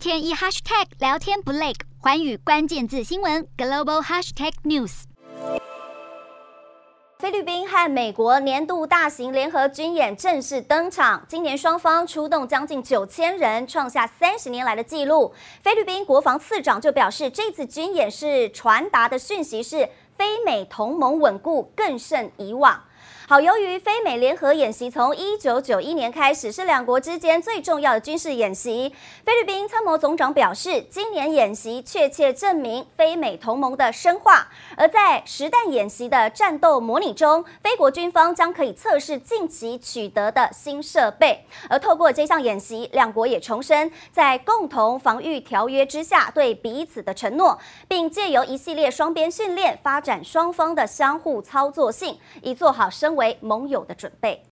天一 hashtag 聊天不累，环宇关键字新闻 global hashtag news。菲律宾和美国年度大型联合军演正式登场，今年双方出动将近九千人，创下三十年来的纪录。菲律宾国防次长就表示，这次军演是传达的讯息是菲美同盟稳固更胜以往。好，由于菲美联合演习从一九九一年开始，是两国之间最重要的军事演习。菲律宾参谋总长表示，今年演习确切证明菲美同盟的深化。而在实弹演习的战斗模拟中，菲国军方将可以测试近期取得的新设备。而透过这项演习，两国也重申在共同防御条约之下对彼此的承诺，并借由一系列双边训练，发展双方的相互操作性，以做好身为盟友的准备。